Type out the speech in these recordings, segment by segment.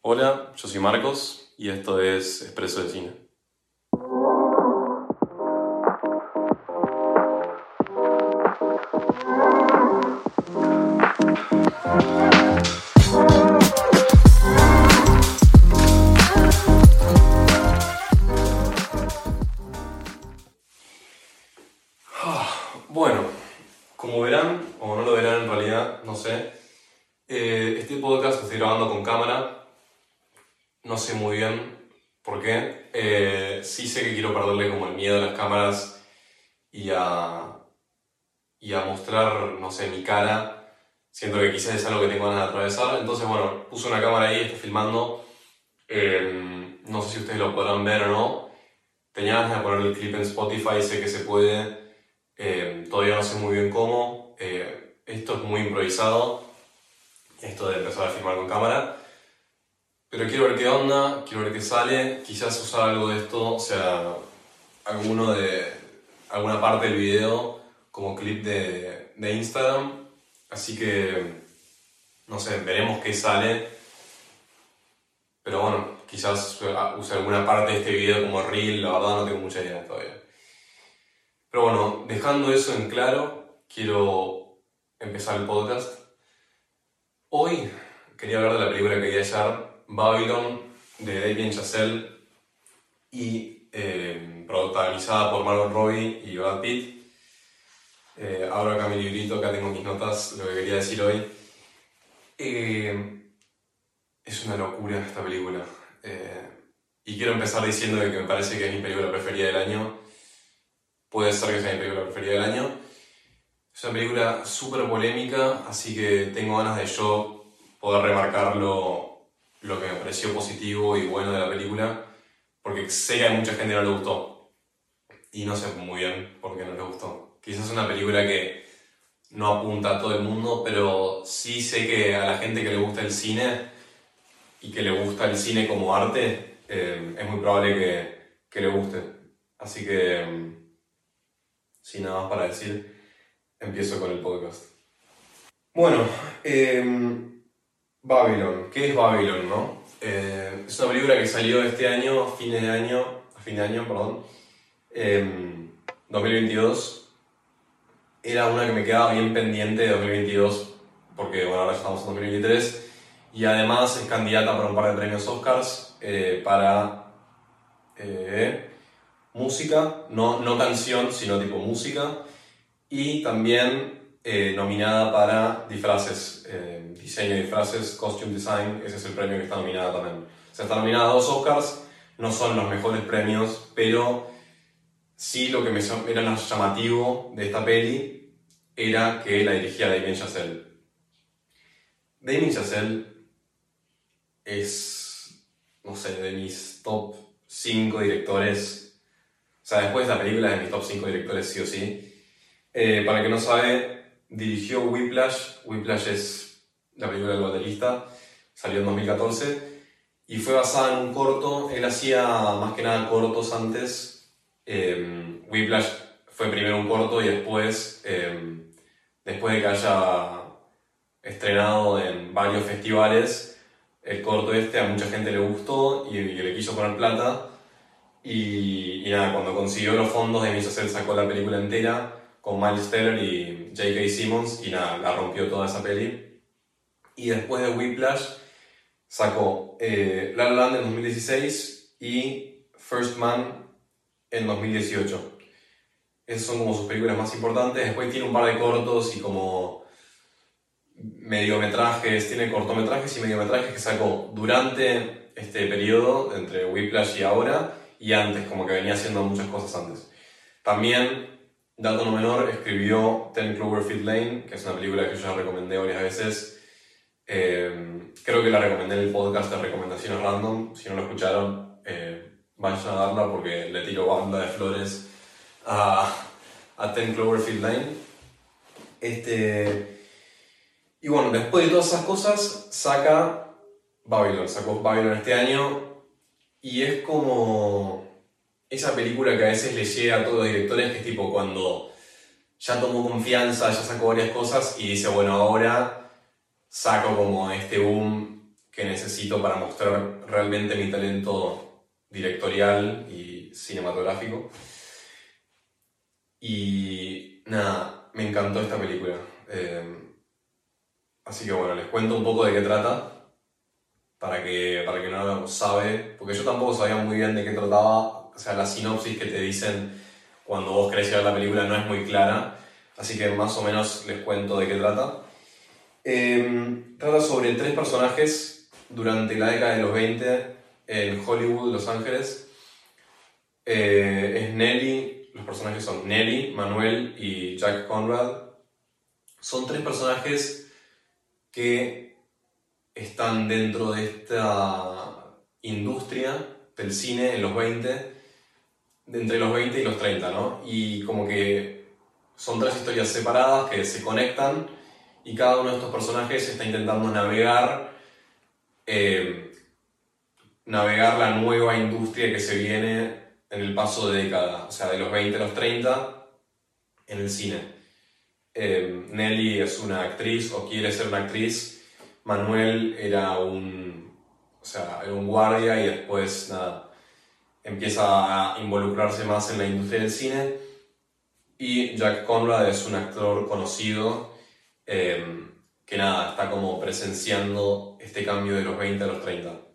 Hola, yo soy Marcos y esto es Expreso de Cine. Cara, siento que quizás es algo que tengo ganas de atravesar, entonces bueno, puse una cámara ahí, estoy filmando, Eh, no sé si ustedes lo podrán ver o no, tenía ganas de poner el clip en Spotify, sé que se puede, eh, todavía no sé muy bien cómo. Eh, esto es muy improvisado, esto de empezar a filmar con cámara. Pero quiero ver qué onda, quiero ver qué sale. Quizás usar algo de esto, o sea, alguno de, alguna parte del video como clip de, de Instagram. Así que, no sé, veremos qué sale. Pero bueno, quizás use alguna parte de este video como reel, la verdad no tengo mucha idea todavía. Pero bueno, dejando eso en claro, quiero empezar el podcast. Hoy quería hablar de la película que vi ayer, Babylon, de Damien Chazelle y eh, protagonizada por Margot Robbie y Brad Pitt. Eh, abro acá mi librito, acá tengo mis notas, lo que quería decir hoy. Eh, es una locura esta película. Eh, y quiero empezar diciendo que me parece que es mi película preferida del año puede ser que sea mi película preferida del año. Es una película súper polémica, así que tengo ganas de yo poder remarcar lo, lo que me pareció positivo y bueno de la película, porque sé que a mucha gente no le gustó. Y no sé muy bien por qué no le gustó. Quizás es una película que no apunta a todo el mundo, pero sí sé que a la gente que le gusta el cine y que le gusta el cine como arte, eh, es muy probable que, le guste. Así que... mm, sin nada más para decir, empiezo con el podcast. Bueno, eh, Babylon. ¿Qué es Babylon, no? Eh, es una película que salió este año, a fin de año, a fin de año, perdón, em, 2022. Era una que me quedaba bien pendiente de 2022, porque bueno, ahora estamos en 2023, y además es candidata para un par de premios Oscars eh, para... eh, música, no, no canción, sino tipo música, y también eh, nominada para disfraces, eh, diseño de disfraces, costume design, ese es el premio que está nominada también. O sea, está nominada a dos Oscars, no son los mejores premios, pero sí lo que me era más llamativo de esta peli era que la dirigía Damien Chazelle. Damien Chazelle es, no sé, de mis top 5 directores o sea, después de la película de mis top 5 directores, sí o sí. Eh, para el que no sabe, dirigió Whiplash. Whiplash es la película del baterista. Salió en 2014. Y fue basada en un corto. Él hacía más que nada cortos antes. Eh, Whiplash fue primero un corto y después, eh, después de que haya estrenado en varios festivales, el corto este a mucha gente le gustó y, le quiso poner plata. Y, y nada, cuando consiguió los fondos, Damien Chazelle sacó la película entera con Miles Teller y J.K. Simmons y nada, la rompió toda esa peli. Y después de Whiplash sacó eh, La La Land en 2016 y First Man en 2018. Esas son como sus películas más importantes. Después tiene un par de cortos y como mediometrajes, tiene cortometrajes y mediometrajes que sacó durante este periodo, entre Whiplash y ahora, y antes, como que venía haciendo muchas cosas antes. También, dato no menor, escribió Ten Cloverfield Lane, que es una película que yo ya recomendé varias veces. Eh, creo que la recomendé en el podcast de recomendaciones random. Si no lo escucharon, vayan a darla porque le tiro banda de flores a, a Ten Cloverfield Lane. Este, y bueno, después de todas esas cosas, saca Babylon. Sacó Babylon este año y es como esa película que a veces le llega a todos los directores, que es tipo cuando ya tomó confianza, ya sacó varias cosas y dice, bueno, ahora saco como este boom que que necesito para mostrar realmente mi talento directorial y cinematográfico. Y nada, me encantó esta película. Eh, así que bueno, les cuento un poco de qué trata, para que, para que no lo sabe, porque yo tampoco sabía muy bien de qué trataba, o sea, la sinopsis que te dicen cuando vos querés ver la película no es muy clara, así que más o menos les cuento de qué trata. Em, trata sobre tres personajes durante la década de los 20 en Hollywood, Los Ángeles. Eh, es Nelly, los personajes son Nelly, Manuel y Jack Conrad. Son tres personajes que están dentro de esta industria del cine en los 20 entre los 20 y los 30, ¿no? Y como que son tres historias separadas que se conectan y cada uno de estos personajes está intentando navegar, eh, navegar la nueva industria que se viene en el paso de década, o sea, de los 20 a los 30 en el cine. Eh, Nelly es una actriz o quiere ser una actriz, Manuel era un, o sea, era un guardia y después nada, empieza a involucrarse más en la industria del cine. Y Jack Conrad es un actor conocido eh, que nada, está como presenciando este cambio de los 20 a los 30.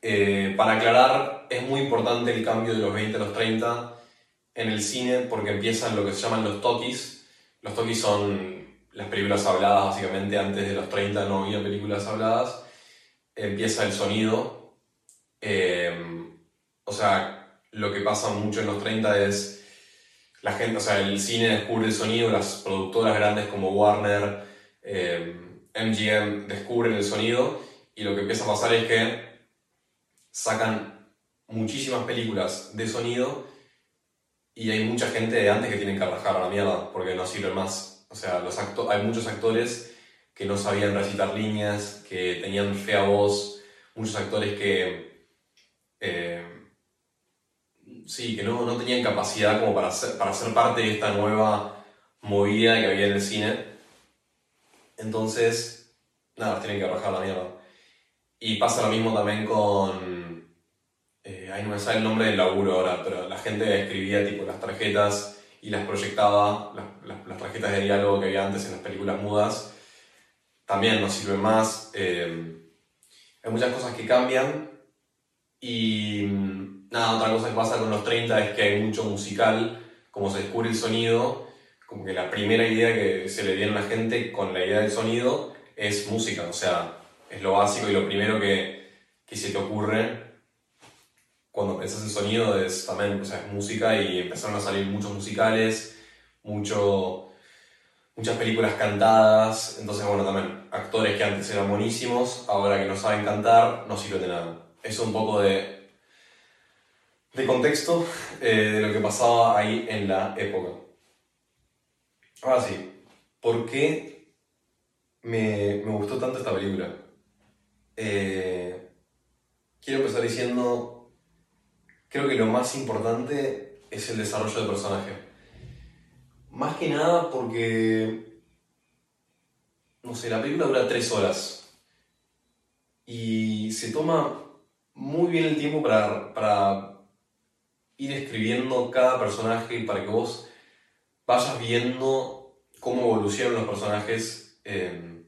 Eh, para aclarar, es muy importante el cambio de los 20 a los 30 en el cine porque empiezan lo que se llaman los tokis. Los tokis son las películas habladas, básicamente antes de los 30 no había películas habladas. Empieza el sonido. Eh, o sea, lo que pasa mucho en los 30 es la gente, o sea, el cine descubre el sonido, las productoras grandes como Warner, MGM eh, descubren el sonido y lo que empieza a pasar es que sacan muchísimas películas de sonido y hay mucha gente de antes que tienen que rajar a la mierda porque no sirven más. O sea, los hay muchos actores que no sabían recitar líneas, que tenían fea voz, muchos actores que eh, sí, que no, no tenían capacidad como para ser, para ser parte de esta nueva movida que había en el cine. Entonces, nada, tienen que bajar la mierda. Y pasa lo mismo también con... Eh, ahí no me sale el nombre del laburo ahora, pero la gente escribía tipo las tarjetas y las proyectaba, las, las, tarjetas de diálogo que había antes en las películas mudas, también no sirven más. Eh, hay muchas cosas que cambian. Y nada, otra cosa que pasa con los 30 es que hay mucho musical, como se descubre el sonido, como que la primera idea que se le viene a la gente con la idea del sonido es música, o sea, es lo básico y lo primero que, que se te ocurre cuando pensás en sonido es también, o sea, es música y empezaron a salir muchos musicales, mucho, muchas películas cantadas, entonces bueno, también actores que antes eran buenísimos, ahora que no saben cantar, no sirven de nada. Eso un poco de de contexto eh, de lo que pasaba ahí en la época. Ahora sí, ¿por qué me, me gustó tanto esta película? Eh, quiero empezar diciendo, creo que lo más importante es el desarrollo del personaje. Más que nada porque, no sé, la película dura tres horas y se toma muy bien el tiempo para, para ir escribiendo cada personaje para que vos vayas viendo cómo evolucionan los personajes. Em,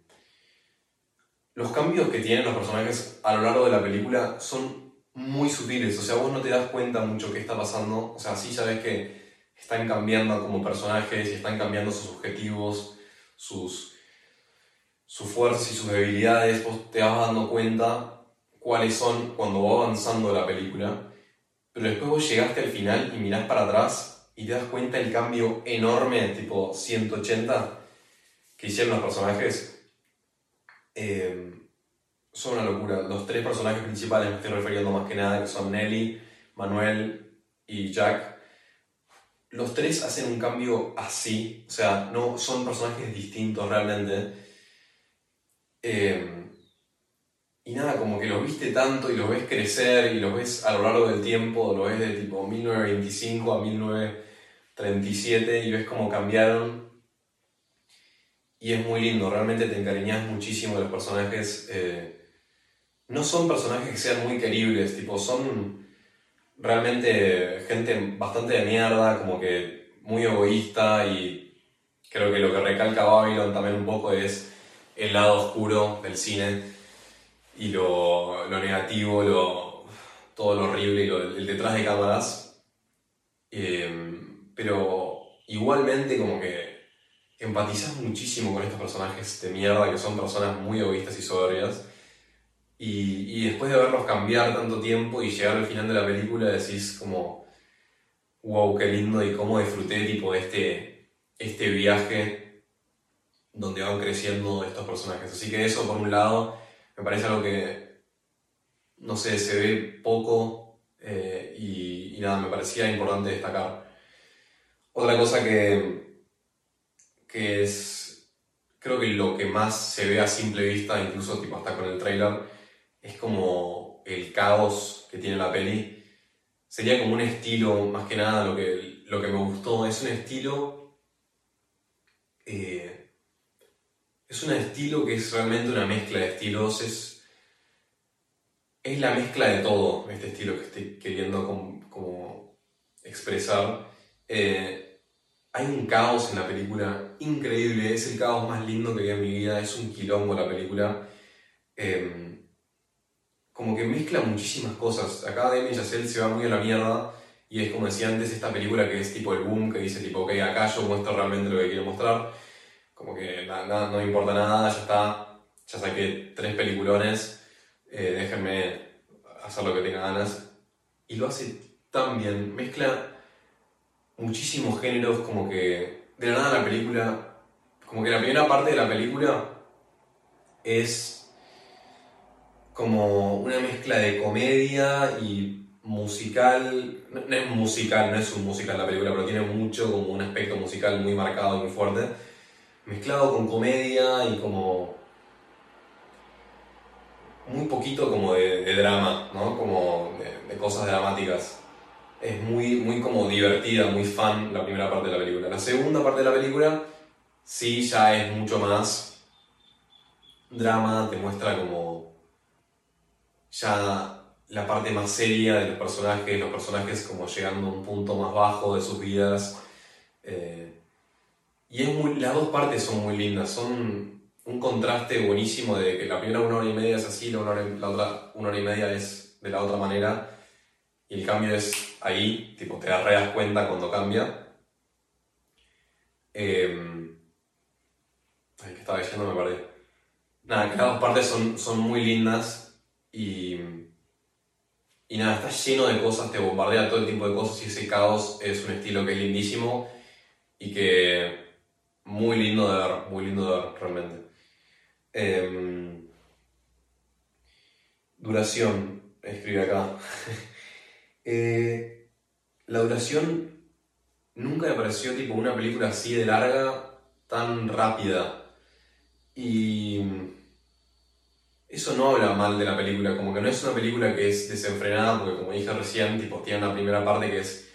los cambios que tienen los personajes a lo largo de la película son muy sutiles, o sea, vos no te das cuenta mucho qué está pasando, o sea, sí sabes que están cambiando como personajes y están cambiando sus objetivos, sus, sus fuerzas y sus debilidades, vos te vas dando cuenta cuáles son cuando va avanzando la película. Pero después vos llegaste al final y mirás para atrás y te das cuenta el cambio enorme, tipo 180, que hicieron los personajes. Eh, son una locura. Los tres personajes principales me estoy refiriendo más que nada, que son Nelly, Manuel y Jack. Los tres hacen un cambio así, o sea, no son personajes distintos realmente. Eh, y nada, como que los viste tanto y los ves crecer y los ves a lo largo del tiempo, lo ves de tipo 1925 a 1937 y ves cómo cambiaron. y es muy lindo, realmente te encariñas muchísimo de los personajes. Eh, no son personajes que sean muy queribles, tipo, son realmente gente bastante de mierda, como que muy egoísta y creo que lo que recalca Babylon también un poco es el lado oscuro del cine y lo, lo negativo, lo, todo lo horrible y lo, el detrás de cámaras. Eh, pero igualmente como que empatizas muchísimo con estos personajes de mierda que son personas muy egoístas y soberbias. Y, después de verlos cambiar tanto tiempo y llegar al final de la película decís como, wow, qué lindo y cómo disfruté tipo este, este viaje donde van creciendo estos personajes. Así que eso por un lado me parece algo que, no sé, se ve poco eh, y, y nada, me parecía importante destacar. Otra cosa que, que es, creo que lo que más se ve a simple vista, incluso tipo hasta con el trailer, es como el caos que tiene la peli. Sería como un estilo, más que nada, lo que, lo que me gustó, es un estilo... Eh, es un estilo que es realmente una mezcla de estilos, es, es la mezcla de todo, este estilo que estoy queriendo como, expresar. Eh, hay un caos en la película increíble, es el caos más lindo que vi en mi vida, es un quilombo la película. Em, como que mezcla muchísimas cosas. Acá Demi Chazelle se va muy a la mierda y es como decía antes, esta película que es tipo el boom, que dice tipo, ok, acá yo muestro realmente lo que quiero mostrar. Como que nada, no me importa nada, ya está, ya saqué tres peliculones, eh, déjenme hacer lo que tenga ganas. Y lo hace tan bien, mezcla muchísimos géneros, como que de la nada la película, como que la primera parte de la película es como una mezcla de comedia y musical, no, es musical, no es un musical la película, pero tiene mucho como un aspecto musical muy marcado muy fuerte, mezclado con comedia y como muy poquito como de, drama, ¿no? Como de cosas dramáticas es muy, muy como divertida, muy fan la primera parte de la película. La segunda parte de la película sí ya es mucho más drama, te muestra como ya la parte más seria de los personajes, los personajes como llegando a un punto más bajo de sus vidas. Eh, y es muy, las dos partes son muy lindas, son un contraste buenísimo de que la primera una hora y media es así, la, la otra una hora y media es de la otra manera y el cambio es ahí, tipo, te das cuenta cuando cambia. Eh, ay, ¿qué estaba diciendo? Me perdí. Nada, cada dos partes son, son muy lindas y, y nada, está lleno de cosas, te bombardea todo el tipo de cosas y ese caos es un estilo que es lindísimo y que muy lindo de ver, muy lindo de ver realmente. Em, duración, escribe acá. Eh, la duración nunca me pareció tipo una película así de larga, tan rápida. Y eso no habla mal de la película, como que no es una película que es desenfrenada, porque como dije recién, tipo, tiene una primera parte que es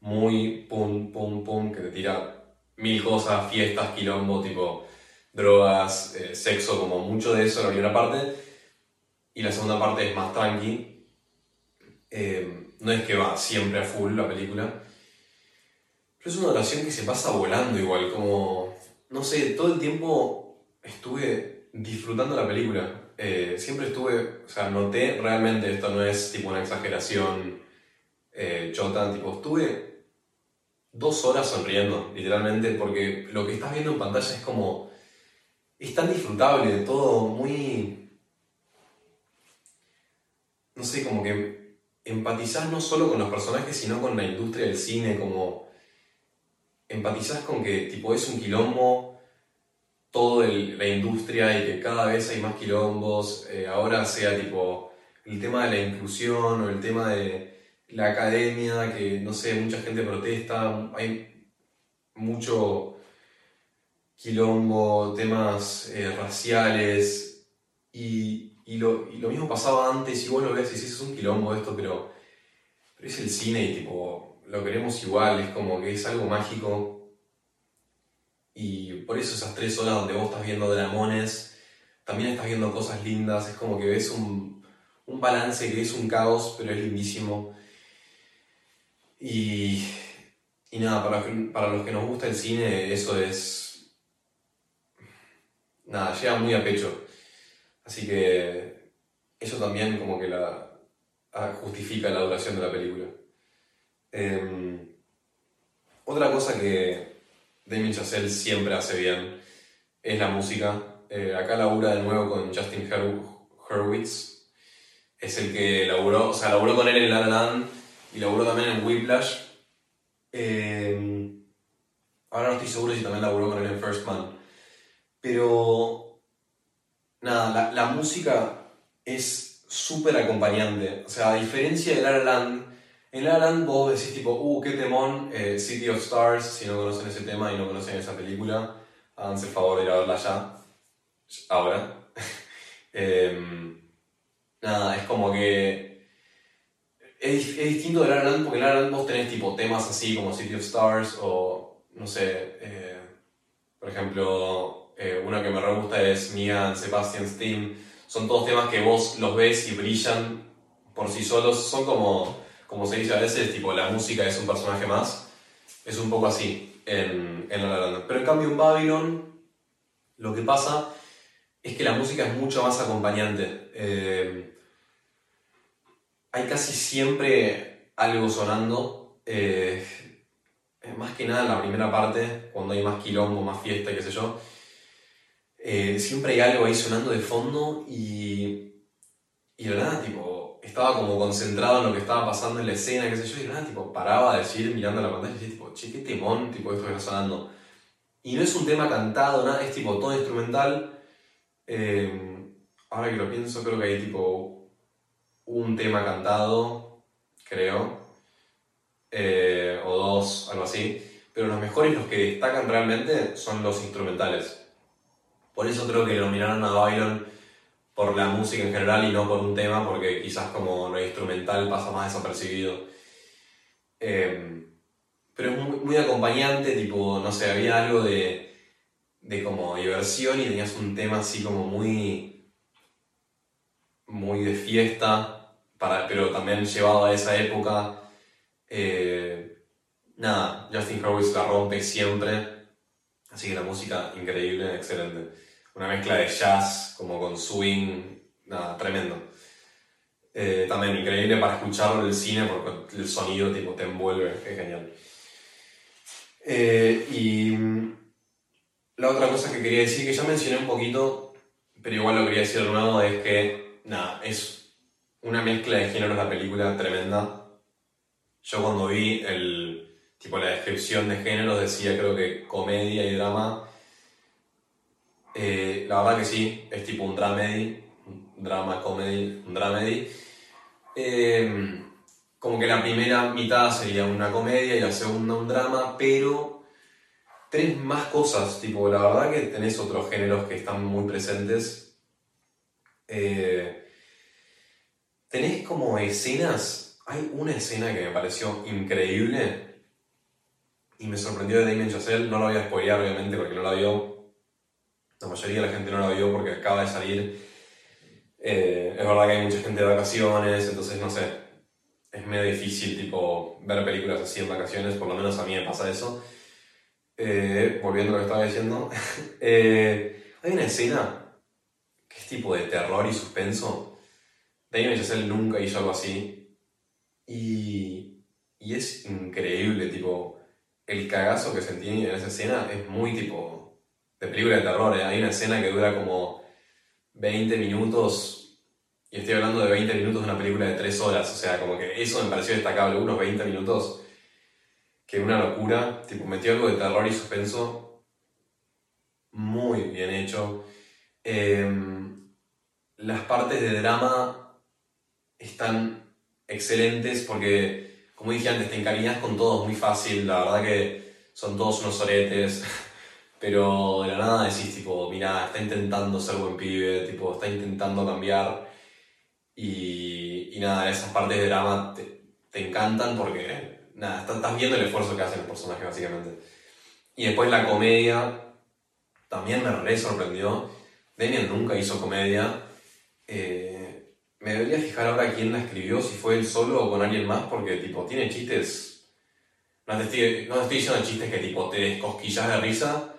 muy pum, pum, pum, que te tira mil cosas, fiestas, quilombo, tipo drogas, eh, sexo, como mucho de eso en la primera parte. Y la segunda parte es más tranqui. Eh, no es que va siempre a full la película. Pero es una oración que se pasa volando igual, como, no sé, todo el tiempo estuve disfrutando la película. Eh, siempre estuve, o sea, noté realmente, esto no es tipo una exageración eh, chota, tipo, estuve dos horas sonriendo, literalmente, porque lo que estás viendo en pantalla es como, es tan disfrutable, todo muy, no sé, como que empatizás no solo con los personajes, sino con la industria del cine, como empatizás con que tipo es un quilombo toda la industria y que cada vez hay más quilombos, eh, ahora sea tipo el tema de la inclusión o el tema de la academia, que no sé, mucha gente protesta, hay mucho quilombo, temas eh, raciales y y lo, mismo pasaba antes, y vos lo ves y es un quilombo esto, pero, pero es el cine y tipo, lo queremos igual, es como que es algo mágico. Y por eso esas tres horas donde vos estás viendo dramones, también estás viendo cosas lindas, es como que ves un, un balance que es un caos, pero es lindísimo. Y, y nada, para, para los que nos gusta el cine, eso es. Nada, llega muy a pecho. Así que eso también como que la justifica la duración de la película. Em, otra cosa que Damien Chazelle siempre hace bien es la música. Eh, acá labura de nuevo con Justin Hurwitz. Es el que laburó, o sea, laburó con él en La La Land y laburó también en Whiplash. Em, ahora no estoy seguro si también laburó con él en First Man. Pero, nada, la, música es súper acompañante. O sea, a diferencia de La Land, en La La Land vos decís tipo, uh, qué temón, eh, City of Stars, si no conocen ese tema y no conocen esa película, háganse el favor de ir a verla ya, ahora. Em, nada, es como que es, distinto de La porque en La Land vos tenés tipo temas así como City of Stars o, no sé, eh, por ejemplo, eh, una que me re gusta es Mia and Sebastian's Team. Son todos temas que vos los ves y brillan por sí solos, son como como se dice a veces, tipo, la música es un personaje más. Es un poco así en, en La La Pero en cambio en Babylon, lo que pasa es que la música es mucho más acompañante. Eh, hay casi siempre algo sonando. Eh, más que nada en la primera parte, cuando hay más quilombo, más fiesta, qué sé yo. Eh, siempre hay algo ahí sonando de fondo y. Y de verdad, tipo, estaba como concentrado en lo que estaba pasando en la escena, qué sé yo, y nada, tipo, paraba de decir mirando la pantalla y decía, tipo, che, qué temón, tipo, esto que está sonando. Y no es un tema cantado, nada, es tipo todo instrumental. Eh, ahora que lo pienso, creo que hay tipo un tema cantado, creo, eh, o dos, algo así. Pero los mejores, los que destacan realmente, son los instrumentales. Por eso creo que nominaron a Byron por la música en general y no por un tema, porque quizás como lo instrumental pasa más desapercibido. Em, pero es muy, acompañante, tipo, no sé, había algo de, de como diversión y tenías un tema así como muy, muy de fiesta, para, pero también llevado a esa época. Eh, nada, Justin Hurwitz la rompe siempre, así que la música increíble, excelente una mezcla de jazz como con swing, nada, tremendo. Eh, también increíble para escucharlo en el cine porque el sonido tipo, te envuelve, es genial. Eh, y mm, la otra cosa que quería decir, que ya mencioné un poquito, pero igual lo quería decir de nuevo, es que, nada, es una mezcla de géneros la película tremenda. Yo cuando vi el, tipo, la descripción de géneros decía creo que comedia y drama, eh, la verdad que sí, es tipo un dramedy, un drama comedy, un dramedy. Eh, como que la primera mitad sería una comedia y la segunda un drama, pero tenés más cosas, tipo, la verdad que tenés otros géneros que están muy presentes. Eh, tenés como escenas, hay una escena que me pareció increíble y me sorprendió de Damien Chazelle, no lo voy a spoilear obviamente porque no la vio, la mayoría de la gente no la vio porque acaba de salir. Eh, es verdad que hay mucha gente de vacaciones, entonces no sé, es medio difícil tipo ver películas así en vacaciones, por lo menos a mí me pasa eso. Eh, volviendo a lo que estaba diciendo, eh, hay una escena que es tipo de terror y suspenso. Damien Chazelle nunca hizo algo así. Y, y es increíble, tipo, el cagazo que sentí en esa escena es muy tipo de película de terror. ¿eh? Hay una escena que dura como 20 minutos, y estoy hablando de 20 minutos de una película de 3 horas, o sea, como que eso me pareció destacable, unos 20 minutos, que una locura, tipo, metió algo de terror y suspenso muy bien hecho. Em, las partes de drama están excelentes porque, como dije antes, te encariñas con todos muy fácil, la verdad que son todos unos oretes. Pero de la nada decís, tipo, mira, está intentando ser buen pibe, tipo, está intentando cambiar. Y, y nada, esas partes de drama te, te encantan porque, nada, estás viendo el esfuerzo que hacen los personajes, básicamente. Y después la comedia, también me re sorprendió. Damien nunca hizo comedia. Eh, me debería fijar ahora quién la escribió, si fue él solo o con alguien más, porque tipo, tiene chistes. No te estoy, no te estoy diciendo chistes que tipo te descosquillas de risa.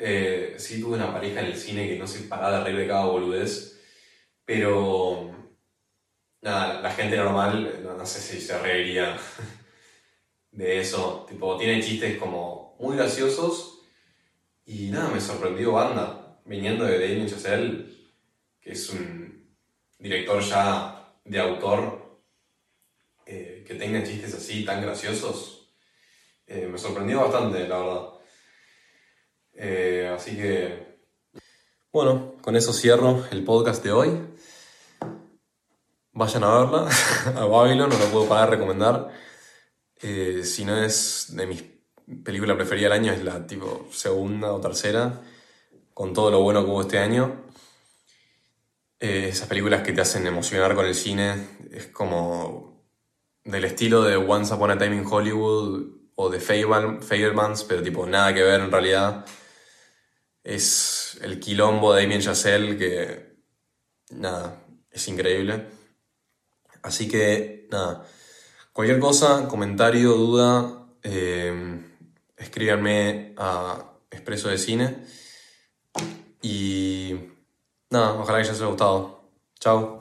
Eh, sí tuve una pareja en el cine que no se paraba de reír de cada boludez. Pero. Nada, la gente normal, no, no sé si se reiría de eso. Tipo, tiene chistes como muy graciosos. Y nada, me sorprendió banda. Viniendo de Damien Chazelle, que es un director ya de autor, eh, que tenga chistes así tan graciosos. eh, me sorprendió bastante, la verdad. Eh, así que. Bueno, con eso cierro el podcast de hoy. Vayan a verla, a Babylon, no lo puedo parar de recomendar. Eh, si no es de mis películas preferidas del año, es la tipo segunda o tercera, con todo lo bueno que hubo este año. Eh, esas películas que te hacen emocionar con el cine, es como del estilo de Once Upon a Time in Hollywood o de Fableman- Fablemans, pero tipo nada que ver en realidad. Es el quilombo de Damien Chazelle que, nada, es increíble. Así que, nada, cualquier cosa, comentario, duda, eh, escríbanme a Expreso de Cine. Y nada, ojalá que les haya gustado. Chao.